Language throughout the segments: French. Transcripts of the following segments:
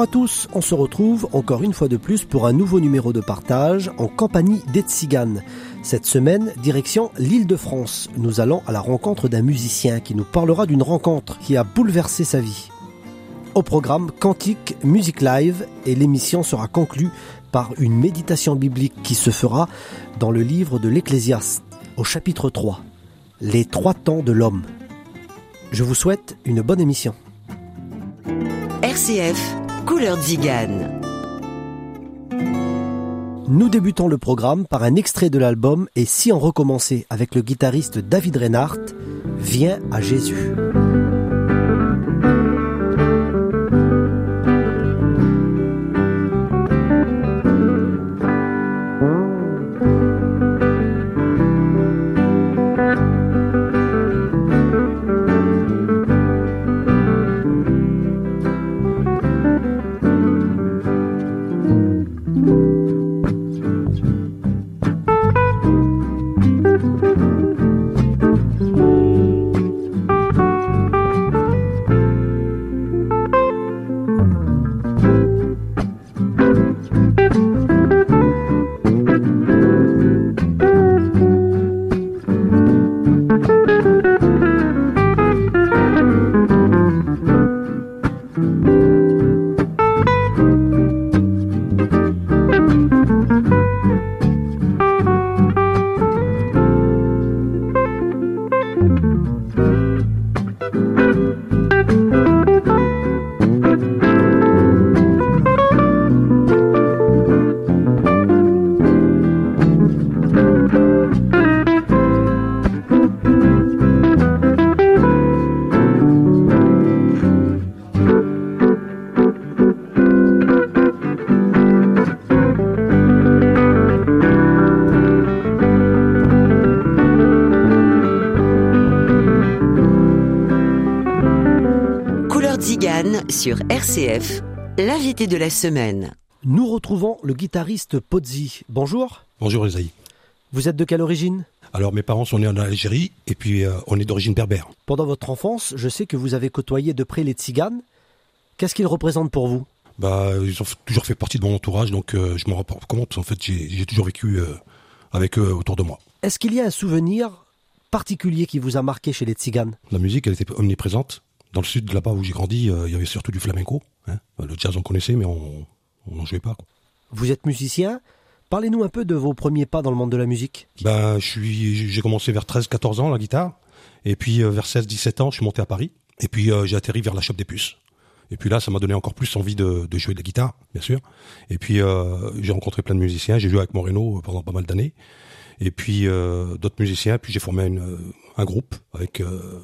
Bonjour à tous, on se retrouve encore une fois de plus pour un nouveau numéro de partage en compagnie d'Etzigan. Cette semaine, direction l'île de France. Nous allons à la rencontre d'un musicien qui nous parlera d'une rencontre qui a bouleversé sa vie. Au programme Cantique, musique live et l'émission sera conclue par une méditation biblique qui se fera dans le livre de l'Ecclésiaste au chapitre 3, Les trois temps de l'homme. Je vous souhaite une bonne émission. RCF, Couleur Zigane. Nous débutons le programme par un extrait de l'album Et si on recommençait avec le guitariste David Reinhardt, Viens à Jésus. Sur RCF, l'invité de la semaine. Nous retrouvons le guitariste Pozzi. Bonjour. Bonjour Esaïe. Vous êtes de quelle origine? Alors mes parents sont nés en Algérie et puis euh, on est d'origine berbère. Pendant votre enfance, je sais que vous avez côtoyé de près les tziganes. Qu'est-ce qu'ils représentent pour vous? Bah ils ont toujours fait partie de mon entourage donc euh, je me rends pas compte en fait j'ai j'ai toujours vécu euh, avec eux autour de moi. Est-ce qu'il y a un souvenir particulier qui vous a marqué chez les tziganes? La musique elle était omniprésente. Dans le sud là-bas où j'ai grandi euh, il y avait surtout du flamenco. hein. Le jazz on connaissait mais on on n'en jouait pas. Quoi. Vous êtes musicien Parlez-nous un peu de vos premiers pas dans le monde de la musique. Ben je suis j'ai commencé vers 13-14 ans la guitare et puis euh, vers 16-17 ans je suis monté à Paris et puis euh, j'ai atterri vers la Chope des Puces. Et puis là, ça m'a donné encore plus envie de, de jouer de la guitare, bien sûr. Et puis j'ai rencontré plein de musiciens. J'ai joué avec Moreno pendant pas mal d'années. Et puis d'autres musiciens. Puis j'ai formé une, un groupe avec euh,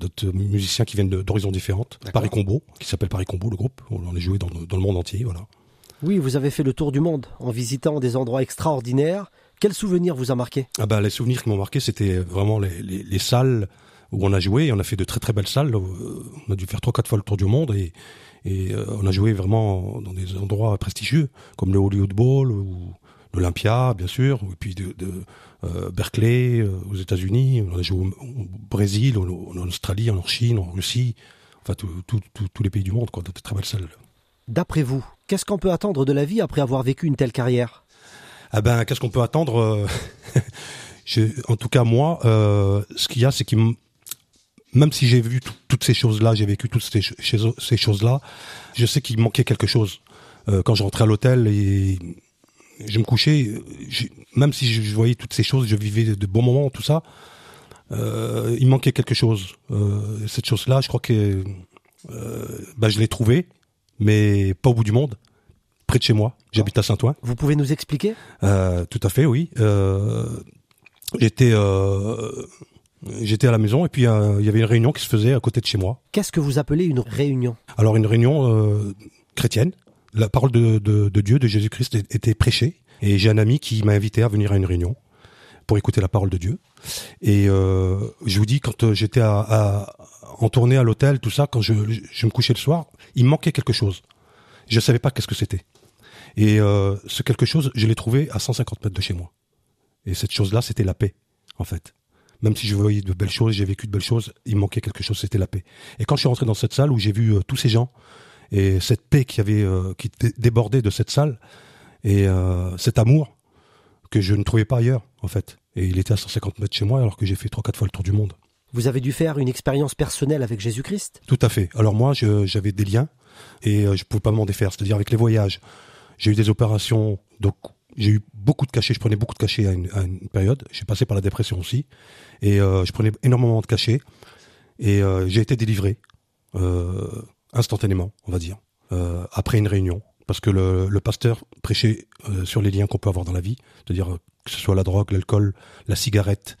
d'autres musiciens qui viennent de- d'horizons différentes. Paris Combo, qui s'appelle Paris Combo, le groupe. On en a joué dans, le- dans le monde entier, voilà. Oui, vous avez fait le tour du monde en visitant des endroits extraordinaires. Quel souvenir vous a marqué? Ah bah, les souvenirs qui m'ont marqué, c'était vraiment les, les, les salles où on a joué. Et on a fait de très très belles salles. Euh, On a dû faire trois quatre fois le tour du monde et, et euh, on a joué vraiment dans des endroits prestigieux comme le Hollywood Bowl ou l'Olympia, bien sûr, et puis de, de euh, Berkeley euh, aux États-Unis. On a joué au, au Brésil, en, en Australie, en Chine, en Russie, enfin tous les pays du monde, quoi, de très belles salles. D'après vous, qu'est-ce qu'on peut attendre de la vie après avoir vécu une telle carrière? Ah ben, qu'est-ce qu'on peut attendre euh, je- En tout cas, moi, euh, ce qu'il y a, c'est m- même si j'ai vu tout- toutes ces choses-là, j'ai vécu toutes ces- ces choses-là, je sais qu'il manquait quelque chose. Euh, quand je rentrais à l'hôtel et je me couchais, même si je, voyais toutes ces choses, je vivais de, bons moments, tout ça, euh, il manquait quelque chose. Euh, cette chose-là, je crois que euh, bah, je l'ai trouvée, mais pas au bout du monde, près de chez moi. J'habite à Saint-Ouen. Vous pouvez nous expliquer? Tout à fait, oui. J'étais j'étais à la maison et puis euh, il y avait une réunion qui se faisait à côté de chez moi. Qu'est-ce que vous appelez une réunion? Alors une réunion euh, chrétienne, la parole de, de, de Dieu, de Jésus-Christ était prêchée. Et j'ai un ami qui m'a invité à venir à une réunion pour écouter la parole de Dieu. Et euh, je vous dis, quand euh, j'étais à, à, en tournée à l'hôtel, tout ça, quand je, je me couchais le soir, il manquait quelque chose. Je savais pas qu'est-ce que c'était. Et euh, ce quelque chose, je l'ai trouvé à 150 mètres de chez moi. Et cette chose-là, c'était la paix, en fait. Même si je voyais de belles choses, j'ai vécu de belles choses, il manquait quelque chose, c'était la paix. Et quand je suis rentré dans cette salle où j'ai vu euh, tous ces gens et cette paix qui avait euh, qui débordait de cette salle et euh, cet amour que je ne trouvais pas ailleurs, en fait. Et il était à 150 mètres chez moi alors que j'ai fait trois quatre fois le tour du monde. Vous avez dû faire une expérience personnelle avec Jésus-Christ? Tout à fait. Alors moi, j'avais des liens et je pouvais pas m'en défaire. C'est-à-dire avec les voyages, j'ai eu des opérations, donc j'ai eu beaucoup de cachets. Je prenais beaucoup de cachets à une, à une période. J'ai passé par la dépression aussi, et euh, je prenais énormément de cachets. Et euh, j'ai été délivré euh, instantanément, on va dire, euh, après une réunion, parce que le, pasteur prêchait euh, sur les liens qu'on peut avoir dans la vie, c'est-à-dire que ce soit la drogue, l'alcool, la cigarette,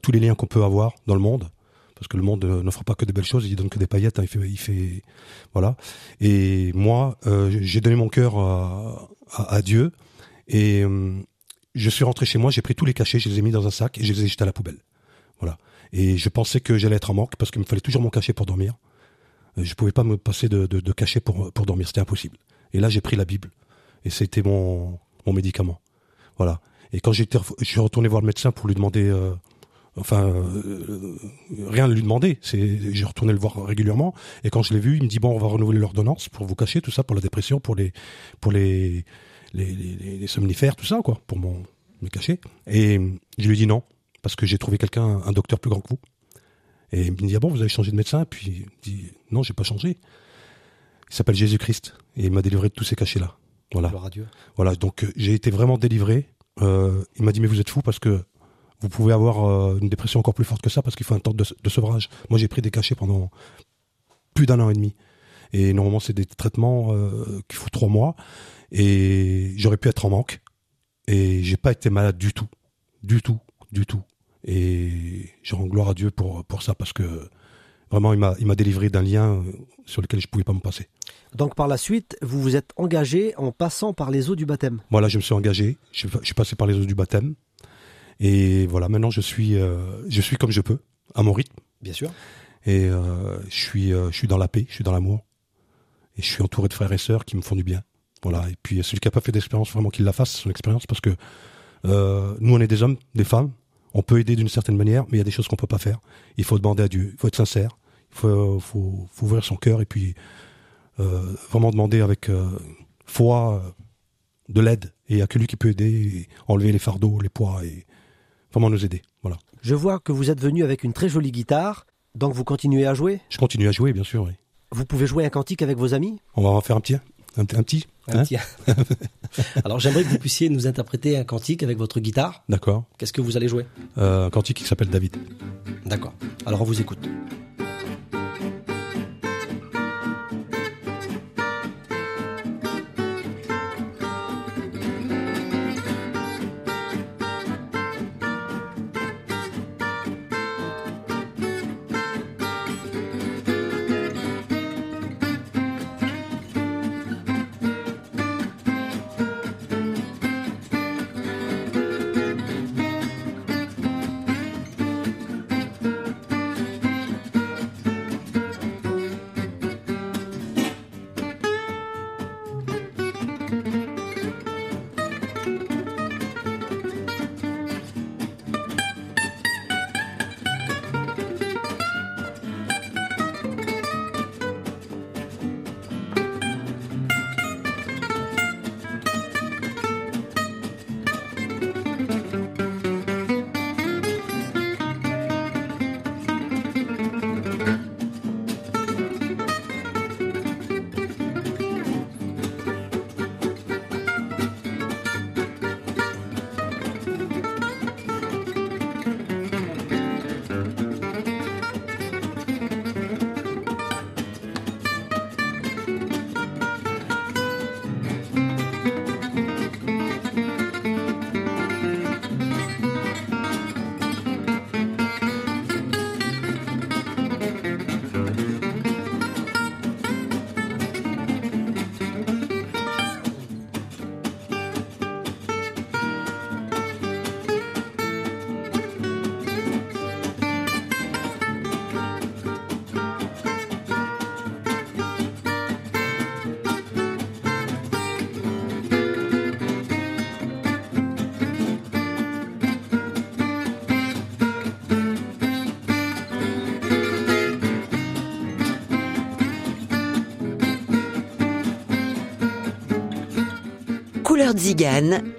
tous les liens qu'on peut avoir dans le monde parce que le monde n'offre pas que des belles choses, il donne que des paillettes. Hein, il fait, il fait, voilà. Et moi, euh, j'ai donné mon cœur à, Dieu et euh, je suis rentré chez moi, j'ai pris tous les cachets, je les ai mis dans un sac et je les ai jetés à la poubelle. Voilà. Et je pensais que j'allais être en manque parce qu'il me fallait toujours mon cachet pour dormir. Euh, je pouvais pas me passer de, de, de cachet pour pour dormir, c'était impossible. Et là, j'ai pris la Bible et c'était mon mon médicament. Voilà. Et quand j'étais, je suis retourné voir le médecin pour lui demander euh, enfin euh, rien de lui demander. C'est, j'ai retourné le voir régulièrement et quand je l'ai vu, il me dit bon, on va renouveler l'ordonnance pour vous cacher tout ça, pour la dépression, pour les pour les les, les, les somnifères, tout ça quoi, pour mon me cacher. Et je lui ai dit non parce que j'ai trouvé quelqu'un, un docteur plus grand que vous. Et il me dit ah bon, vous avez changé de médecin? Puis il dit non, j'ai pas changé. Il s'appelle Jésus-Christ et il m'a délivré de tous ces cachets là. Voilà. Voilà. Donc j'ai été vraiment délivré. Euh, il m'a dit mais vous êtes fou parce que vous pouvez avoir euh, une dépression encore plus forte que ça parce qu'il faut un temps de, de sevrage. Moi, j'ai pris des cachets pendant plus d'un an et demi. Et normalement, c'est des traitements euh, qu'il faut trois mois. Et j'aurais pu être en manque. Et j'ai pas été malade du tout. Du tout. Du tout. Et je rends gloire à Dieu pour, pour ça parce que vraiment, il m'a, délivré d'un lien sur lequel je pouvais pas me passer. Donc par la suite, vous vous êtes engagé en passant par les eaux du baptême. Voilà, je me suis engagé. Je, je suis passé par les eaux du baptême. Et voilà, maintenant je suis, euh, je suis comme je peux, à mon rythme. Bien sûr. Et euh, je suis, euh, je suis dans la paix, je suis dans l'amour. Et je suis entouré de frères et sœurs qui me font du bien. Voilà. Et puis celui qui n'a pas fait d'expérience, vraiment qu'il la fasse, son expérience, parce que nous on est des hommes, des femmes. On peut aider d'une certaine manière, mais il y a des choses qu'on peut pas faire. Il faut demander à Dieu. Il faut être sincère. Il faut, faut, faut ouvrir son cœur et puis euh, vraiment demander avec euh, foi de l'aide. Et il n'y a que lui qui peut aider, enlever les fardeaux, les poids et vraiment nous aider. Voilà. Je vois que vous êtes venu avec une très jolie guitare, donc vous continuez à jouer? Je continue à jouer, bien sûr, oui. Vous pouvez jouer un cantique avec vos amis? On va en faire un petit un, un petit un hein petit. Alors j'aimerais que vous puissiez nous interpréter un cantique avec votre guitare. D'accord. Qu'est-ce que vous allez jouer? Euh, Un cantique qui s'appelle David. D'accord. Alors on vous écoute.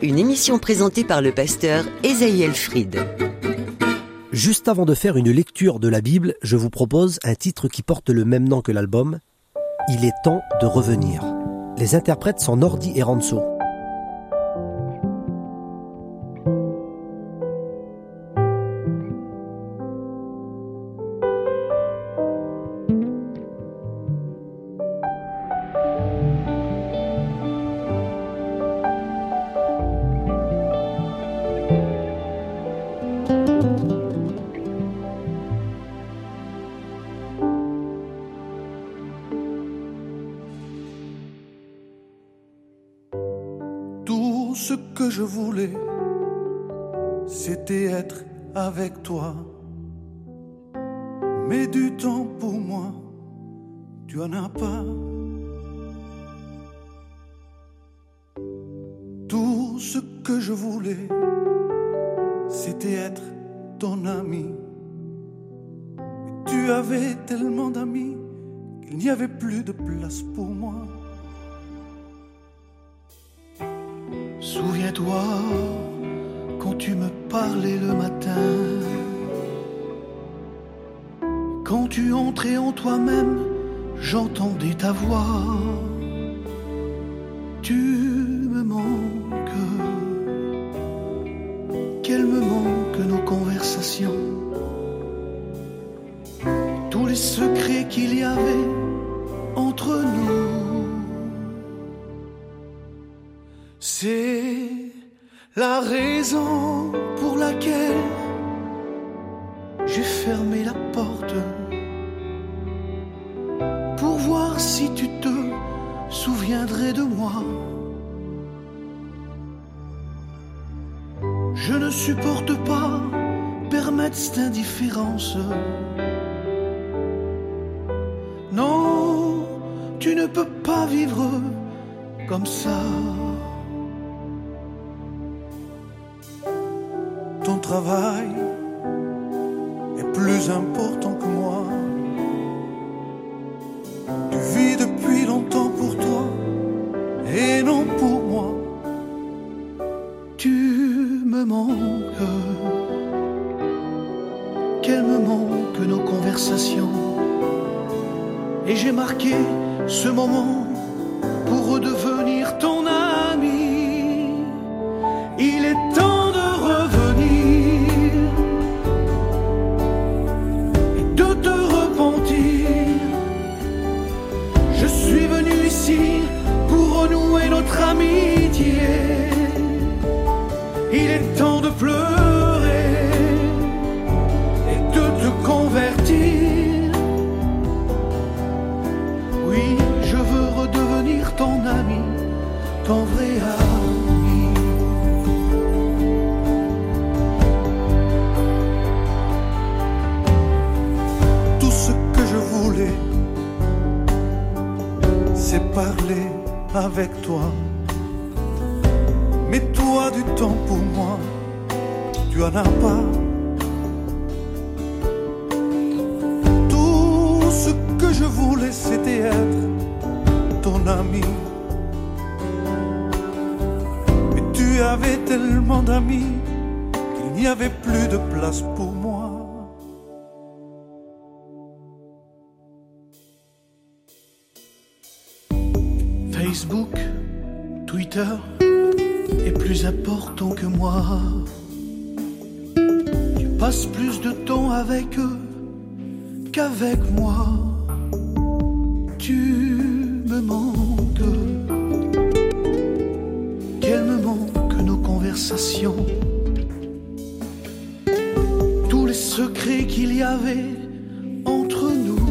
Une émission présentée par le pasteur Esaïel Fried. Juste avant de faire une lecture de la Bible, je vous propose un titre qui porte le même nom que l'album. Il est temps de revenir. Les interprètes sont Nordi et Ranso. Ce que je voulais, c'était être avec toi. Mais du temps pour moi, tu en as pas. Tout ce que je voulais, c'était être ton ami. Tu avais tellement d'amis qu'il n'y avait plus de place pour moi. Souviens-toi quand tu me parlais le matin, quand tu entrais en toi-même, j'entendais ta voix. Tu me manques, qu'elle me manque nos conversations, tous les secrets qu'il y avait comme ça. Ton travail est plus important que moi. Tu vis depuis longtemps pour toi et non pour moi. Tu me manques. Qu'elle me manque nos conversations? Et j'ai marqué ce moment pour redevenir Oui, je veux redevenir ton ami, ton vrai ami. Tout ce que je voulais, c'est parler avec toi. Mais toi, du temps pour moi, tu en as pas. Facebook, Twitter est plus important que moi. Tu passes plus de temps avec eux qu'avec moi. Tu me manques. Qu'elle me manque nos conversations? Tous les secrets qu'il y avait entre nous.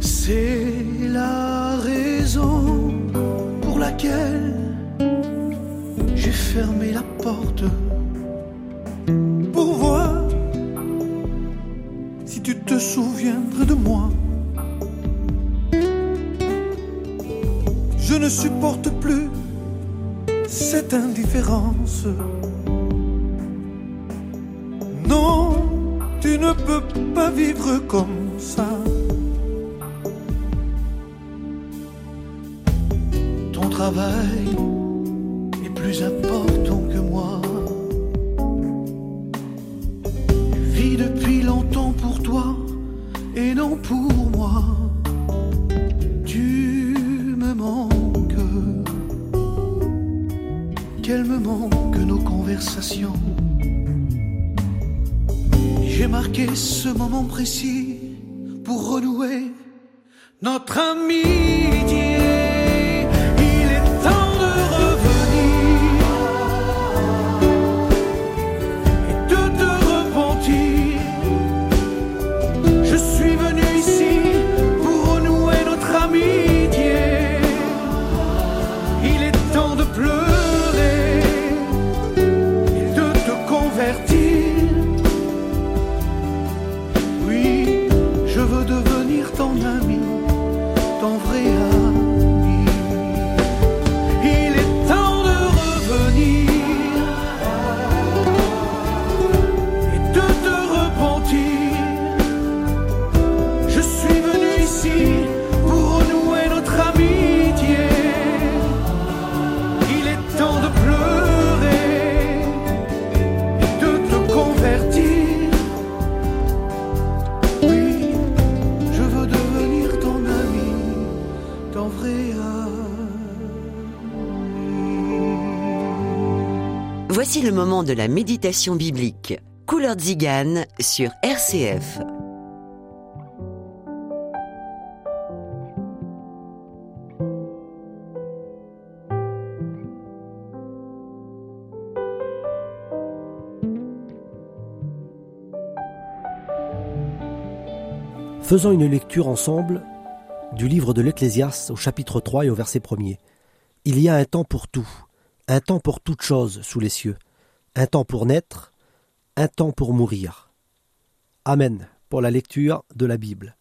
C'est pour j'ai fermé la porte pour voir si tu te souviendrais de moi. Je ne supporte plus cette indifférence. Non, tu ne peux pas vivre comme ça. Travail plus important que moi. Vis depuis longtemps pour toi et non pour moi. Tu me manques. Qu'elle me manque nos conversations. J'ai marqué ce moment précis Voici le moment de la méditation biblique. Couleur Zigane sur RCF. Faisons une lecture ensemble du livre de l'Ecclésiaste au chapitre 3 et au verset 1er. Il y a un temps pour tout, un temps pour toute chose sous les cieux, un temps pour naître, un temps pour mourir. Amen pour la lecture de la Bible.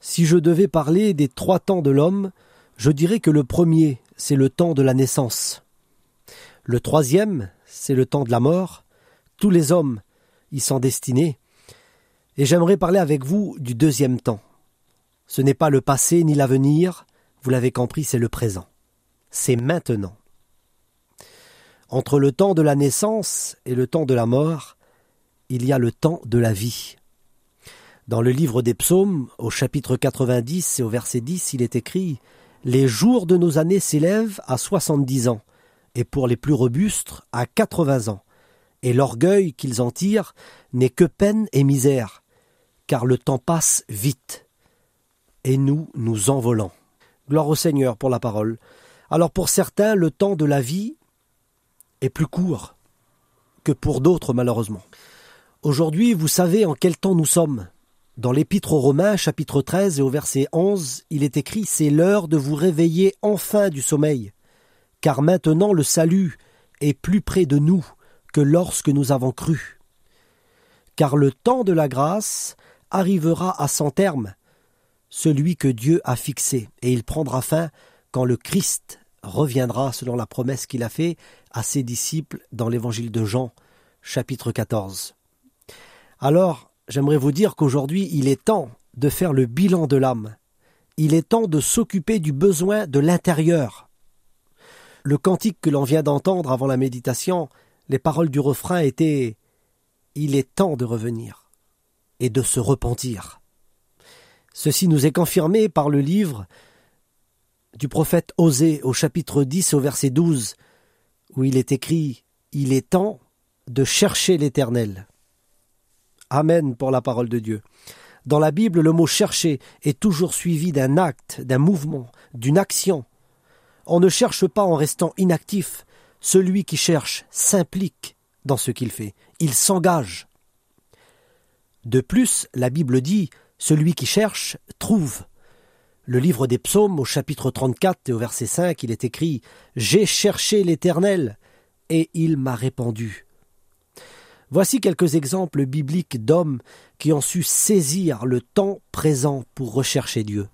Si je devais parler des trois temps de l'homme, je dirais que le premier, c'est le temps de la naissance. Le troisième, c'est le temps de la mort. Tous les hommes y sont destinés. Et j'aimerais parler avec vous du deuxième temps. Ce n'est pas le passé ni l'avenir, vous l'avez compris, c'est le présent. C'est maintenant. Entre le temps de la naissance et le temps de la mort, il y a le temps de la vie. Dans le livre des psaumes, au chapitre 90 et au verset 10, il est écrit Les jours de nos années s'élèvent à soixante-dix ans, et pour les plus robustes à quatre-vingts ans. Et l'orgueil qu'ils en tirent n'est que peine et misère, car le temps passe vite, et nous nous envolons. Gloire au Seigneur pour la parole. Alors pour certains, le temps de la vie est plus court que pour d'autres malheureusement. Aujourd'hui, vous savez en quel temps nous sommes. Dans l'Épître aux Romains, chapitre 13 et au verset 11, il est écrit C'est l'heure de vous réveiller enfin du sommeil, car maintenant le salut est plus près de nous que lorsque nous avons cru. Car le temps de la grâce arrivera à son terme, celui que Dieu a fixé, et il prendra fin quand le Christ reviendra selon la promesse qu'il a faite à ses disciples dans l'évangile de Jean, chapitre 14. Alors, j'aimerais vous dire qu'aujourd'hui, il est temps de faire le bilan de l'âme. Il est temps de s'occuper du besoin de l'intérieur. Le cantique que l'on vient d'entendre avant la méditation, les paroles du refrain étaient Il est temps de revenir et de se repentir. Ceci nous est confirmé par le livre du prophète Osée au chapitre 10 au verset 12, où il est écrit Il est temps de chercher l'Éternel. Amen pour la parole de Dieu. Dans la Bible, le mot chercher est toujours suivi d'un acte, d'un mouvement, d'une action. On ne cherche pas en restant inactif. Celui qui cherche s'implique dans ce qu'il fait. Il s'engage. De plus, la Bible dit Celui qui cherche trouve. Le livre des psaumes, au chapitre 34 et au verset 5, il est écrit J'ai cherché l'Éternel, et il m'a répondu. Voici quelques exemples bibliques d'hommes qui ont su saisir le temps présent pour rechercher Dieu.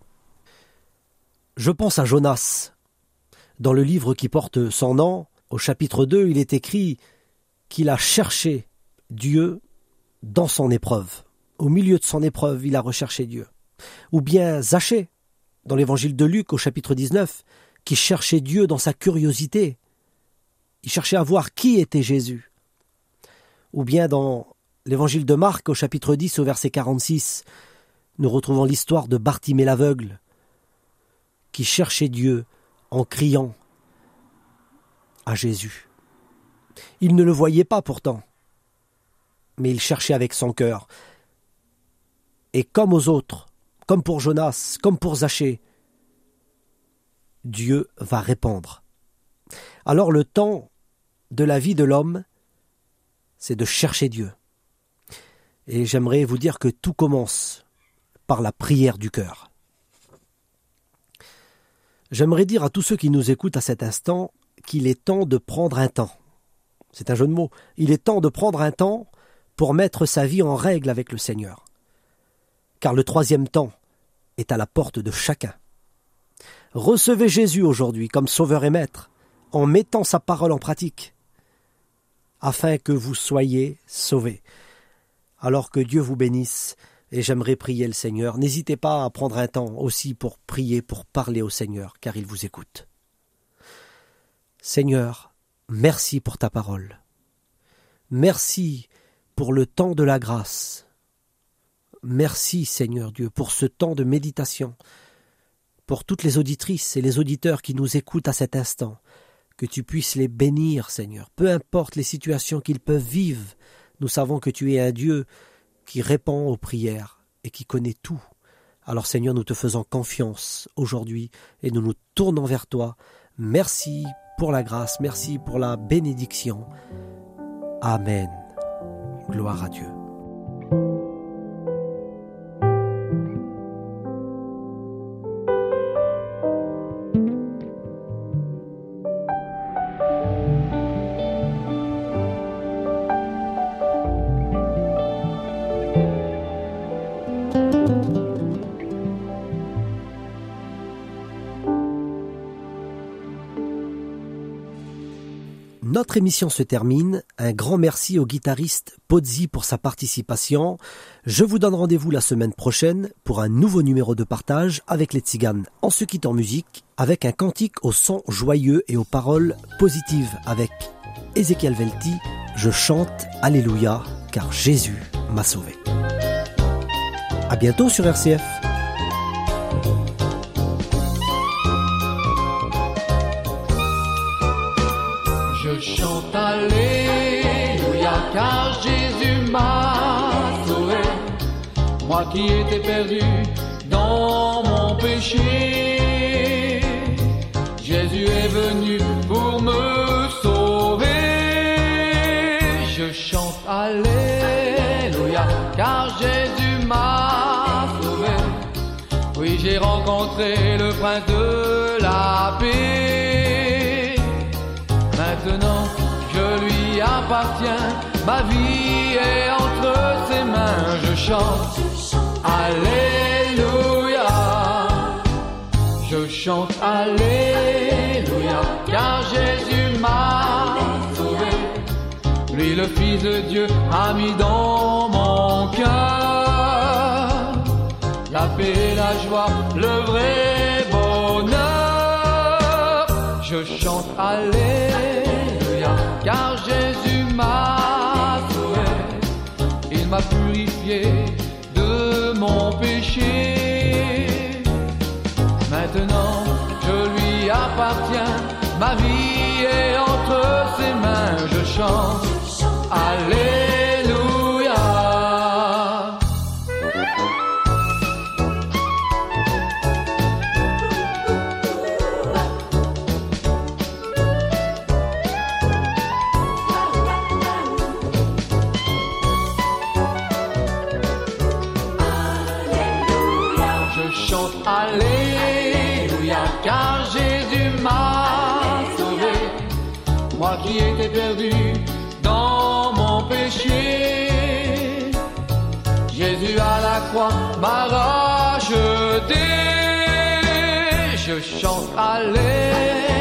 Je pense à Jonas. Dans le livre qui porte son nom, au chapitre 2, il est écrit qu'il a cherché Dieu dans son épreuve. Au milieu de son épreuve, il a recherché Dieu. Ou bien Zachée, dans l'évangile de Luc au chapitre 19, qui cherchait Dieu dans sa curiosité. Il cherchait à voir qui était Jésus. Ou bien dans l'évangile de Marc au chapitre 10 au verset 46, nous retrouvons l'histoire de Bartimée l'aveugle qui cherchait Dieu en criant à Jésus. Il ne le voyait pas pourtant, mais il cherchait avec son cœur. Et comme aux autres, comme pour Jonas, comme pour Zachée, Dieu va répondre. Alors le temps de la vie de l'homme, c'est de chercher Dieu. Et j'aimerais vous dire que tout commence par la prière du cœur. J'aimerais dire à tous ceux qui nous écoutent à cet instant qu'il est temps de prendre un temps. C'est un jeu de mots. Il est temps de prendre un temps pour mettre sa vie en règle avec le Seigneur. Car le troisième temps est à la porte de chacun. Recevez Jésus aujourd'hui comme sauveur et maître, en mettant sa parole en pratique, afin que vous soyez sauvés. Alors que Dieu vous bénisse, et j'aimerais prier le Seigneur. N'hésitez pas à prendre un temps aussi pour prier, pour parler au Seigneur, car il vous écoute. Seigneur, merci pour ta parole. Merci pour le temps de la grâce. Merci Seigneur Dieu pour ce temps de méditation, pour toutes les auditrices et les auditeurs qui nous écoutent à cet instant, que tu puisses les bénir Seigneur, peu importe les situations qu'ils peuvent vivre, nous savons que tu es un Dieu qui répond aux prières et qui connaît tout. Alors Seigneur, nous te faisons confiance aujourd'hui et nous nous tournons vers toi. Merci pour la grâce, merci pour la bénédiction. Amen. Gloire à Dieu. Notre émission se termine. Un grand merci au guitariste Pozzi pour sa participation. Je vous donne rendez-vous la semaine prochaine pour un nouveau numéro de partage avec les tziganes en se quittant musique avec un cantique au son joyeux et aux paroles positives avec Ezekiel Velti. Je chante Alléluia car Jésus m'a sauvé. À bientôt sur RCF. Je chante Alléluia car Jésus m'a sauvé. Moi qui étais perdu dans mon péché. Jésus est venu pour me sauver. Je chante Alléluia car Jésus m'a sauvé. Oui, j'ai rencontré le prince de la paix. Appartiens. Ma vie est entre ses mains. Je chante Alléluia. Je chante Alléluia. Car Jésus m'a sauvé. Lui, le Fils de Dieu, a mis dans mon cœur la paix et la joie, le vrai bonheur. Je chante Alléluia, purifié de mon péché. Maintenant, je lui appartiens. Ma vie est entre ses mains. Je chante Alléluia. Qui perdu dans mon péché. Jésus à la croix m'a racheté. Je chante Alléluia,